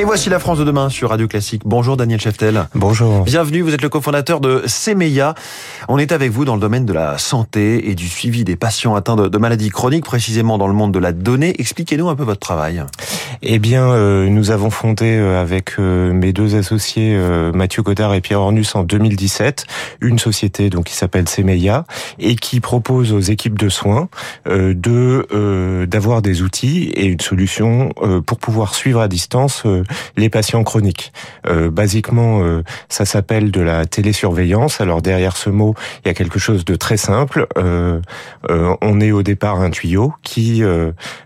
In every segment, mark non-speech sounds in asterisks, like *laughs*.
Et voici la France de demain sur Radio Classique. Bonjour Daniel Cheftel. Bonjour. Bienvenue, vous êtes le cofondateur de Semeya. On est avec vous dans le domaine de la santé et du suivi des patients atteints de, maladies chroniques, précisément dans le monde de la donnée. Expliquez-nous un peu votre travail. Eh bien, euh, nous avons fondé euh, avec euh, mes deux associés Mathieu Godard et Pierre Ornus en 2017 une société donc qui s'appelle Semeya et qui propose aux équipes de soins de d'avoir des outils et une solution pour pouvoir suivre à distance les patients chroniques. Euh, basiquement, euh, ça s'appelle de la télésurveillance. Alors derrière ce mot, il y a quelque chose de très simple. Euh, on est au départ un tuyau qui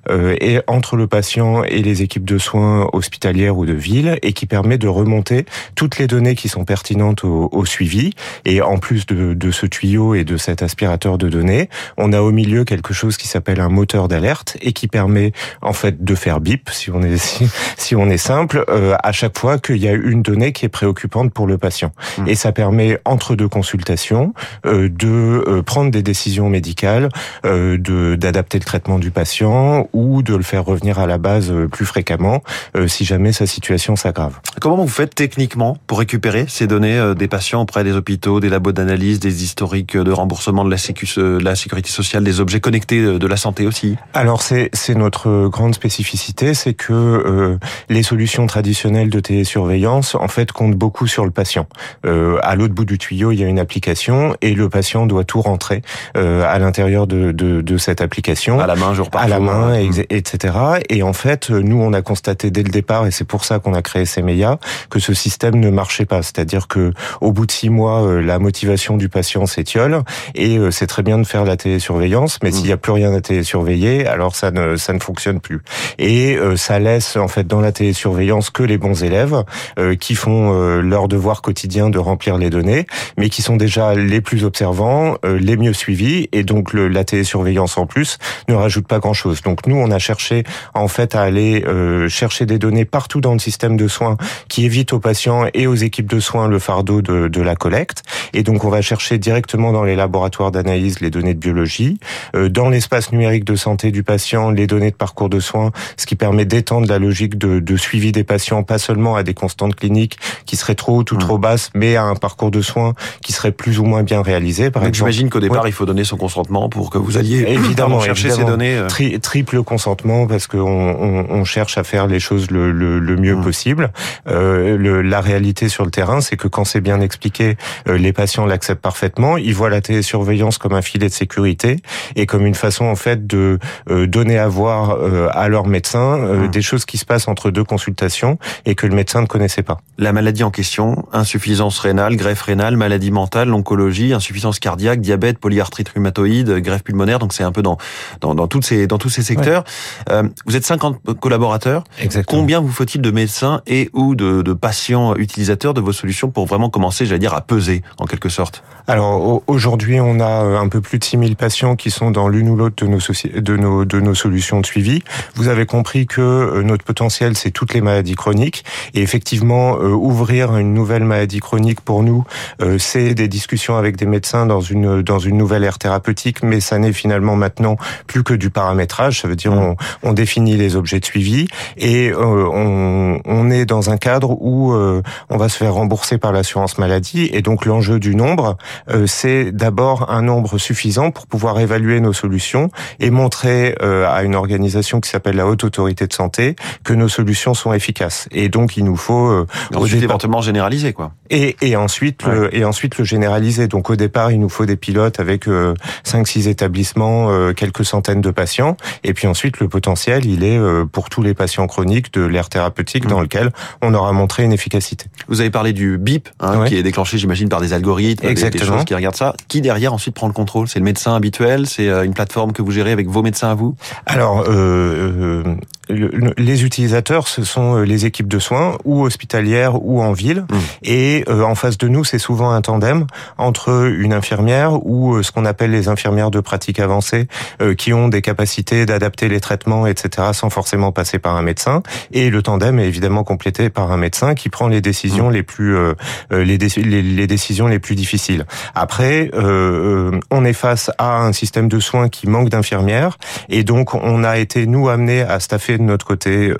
est entre le patient et les équipes de soins hospitalières ou de ville et qui permet de remonter toutes les données qui sont pertinentes au, suivi. Et en plus de, de, ce tuyau et de cet aspirateur de données, on a au milieu quelque chose qui s'appelle un moteur d'alerte et qui permet en fait de faire bip si on est *laughs* si, si on est simple euh, à chaque fois qu'il y a une donnée qui est préoccupante pour le patient. Mmh. Et ça permet, entre deux consultations, euh, de euh, prendre des décisions médicales, de d'adapter le traitement du patient ou de le faire revenir à la base plus fréquemment si jamais sa situation s'aggrave. Comment vous faites techniquement pour récupérer ces données des patients auprès des hôpitaux, des labos d'analyse, des historiques de remboursement de la, sécu, de la sécurité sociale, des objets connectés de la santé aussi? Alors c'est notre grande spécificité, c'est que les solutions traditionnelles de télésurveillance, en fait, comptent beaucoup sur le patient. Euh, à l'autre bout du tuyau, il y a une application et le patient doit tout rentrer euh, à l'intérieur de, de, de, cette application. À la main, jour par À la main, etc. Et en fait, nous, on a constaté dès le départ, et c'est pour ça qu'on a créé Semeya, que ce système ne marchait pas. C'est-à-dire que au bout de six mois, euh, la motivation du patient s'étiole et euh, c'est très bien de faire la télésurveillance, mais s'il n'y a plus rien à télésurveiller, alors ça ne ça ne fonctionne plus. Et ça laisse en fait dans la télésurveillance que les bons élèves euh, qui font euh, leur devoir quotidien de remplir les données, mais qui sont déjà les plus observants, euh, les mieux suivis, et donc le, la télésurveillance en plus ne rajoute pas grand-chose. Donc nous, on a cherché en fait à aller chercher des données partout dans le système de soins qui évite aux patients et aux équipes de soins le fardeau de, de la collecte. Et donc on va chercher directement dans les laboratoires d'analyse les données de biologie, dans l'espace numérique de santé du patient les données de parcours de soins, ce qui permet d'étendre la logique de, de suivi des patients, pas seulement à des constantes cliniques qui seraient trop hautes ou trop basses, mais à un parcours de soins qui serait plus ou moins bien réalisé. Par exemple, j'imagine qu'au départ, il faut donner son consentement pour que vous alliez évidemment chercher ces données. Euh. triple consentement parce qu'on on, on, cherche à faire les choses le, le, le mieux possible. Euh, le, la réalité sur le terrain, c'est que quand c'est bien expliqué, euh, les patients l'acceptent parfaitement. Ils voient la télésurveillance comme un filet de sécurité et comme une façon en fait de euh, donner à voir à leur médecin mmh. des choses qui se passent entre deux consultations et que le médecin ne connaissait pas. La maladie en question, insuffisance rénale, greffe rénale, maladie mentale, l'oncologie, insuffisance cardiaque, diabète, polyarthrite rhumatoïde, greffe pulmonaire, donc c'est un peu dans, dans, dans, toutes ces, dans tous ces secteurs. Euh, vous êtes 50 collaborateurs. Exactement. Combien vous faut-il de médecins et ou de, de patients utilisateurs de vos solutions pour vraiment commencer, j'allais dire, à peser en quelque sorte? Alors aujourd'hui, on a euh, un peu plus de 6000 patients qui sont dans l'une ou l'autre de nos, de, nos, de nos solutions de suivi. Vous avez compris que euh, notre potentiel, c'est toutes les maladies chroniques. Et effectivement, euh, ouvrir une nouvelle maladie chronique pour nous, euh, c'est des discussions avec des médecins dans une dans une nouvelle ère thérapeutique, mais ça n'est finalement maintenant plus que du paramétrage. Ça veut dire mmh. on, on définit les objets de suivi et euh, on, on est dans un cadre où on va se faire rembourser par l'assurance maladie. Et donc l'enjeu du nombre, c'est d'abord un nombre suffisant pour pouvoir évaluer nos solutions et montrer à une organisation qui s'appelle la Haute Autorité de Santé que nos solutions sont efficaces. Et donc il nous faut euh, ensuite éventuellement généraliser quoi. Et, et ensuite le, et ensuite le généraliser. Donc au départ, il nous faut des pilotes avec euh, 5 6 établissements, euh, quelques centaines de patients et puis ensuite le potentiel, il est euh, pour tous les patients chroniques de l'ère thérapeutique dans mmh. lequel on aura montré une efficacité. Vous avez parlé du BIP hein, qui est déclenché j'imagine par des algorithmes, Exactement. des, choses qui regardent ça. Qui derrière ensuite prend le contrôle? C'est le médecin habituel, c'est une plateforme que vous gérez avec vos médecins à vous? Alors les utilisateurs, ce sont les équipes de soins ou hospitalières ou en ville. Mmh. Et euh, en face de nous, c'est souvent un tandem entre une infirmière ou euh, ce qu'on appelle les infirmières de pratique avancée, euh, qui ont des capacités d'adapter les traitements, etc., sans forcément passer par un médecin. Et le tandem est évidemment complété par un médecin qui prend les décisions mmh. les plus les, les, les, décisions les plus difficiles. Après, on est face à un système de soins qui manque d'infirmières et donc on a été nous amenés à staffer de notre côté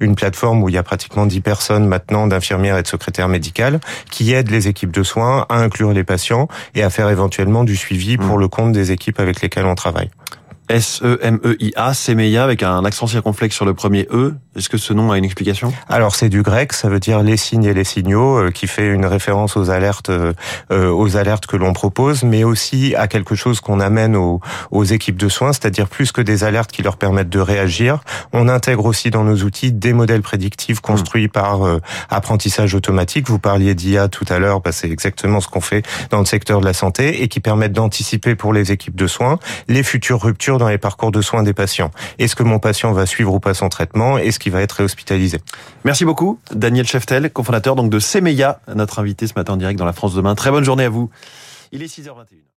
une plateforme où il y a pratiquement 10 personnes maintenant d'infirmières et de secrétaires médicales qui aident les équipes de soins à inclure les patients et à faire éventuellement du suivi pour mmh. le compte des équipes avec lesquelles on travaille. S-E-M-E-I-A, Semeia, avec un accent circonflexe sur le premier E. Est-ce que ce nom a une explication? Alors c'est du grec, ça veut dire les signes et les signaux, euh, qui fait une référence aux alertes, euh, euh, aux alertes que l'on propose, mais aussi à quelque chose qu'on amène aux, aux, équipes de soins, c'est-à-dire plus que des alertes qui leur permettent de réagir, on intègre aussi dans nos outils des modèles prédictifs hmm. construits par apprentissage automatique. Vous parliez d'IA tout à l'heure, bah, c'est exactement ce qu'on fait dans le secteur de la santé et qui permettent d'anticiper pour les équipes de soins les futures ruptures dans les parcours de soins des patients. Est-ce que mon patient va suivre ou pas son traitement? Est-ce qu'il va être réhospitalisé? Merci beaucoup, Daniel Cheftel, cofondateur donc de Semeya, notre invité ce matin en direct dans la France demain. Très bonne journée à vous. Il est 6h21.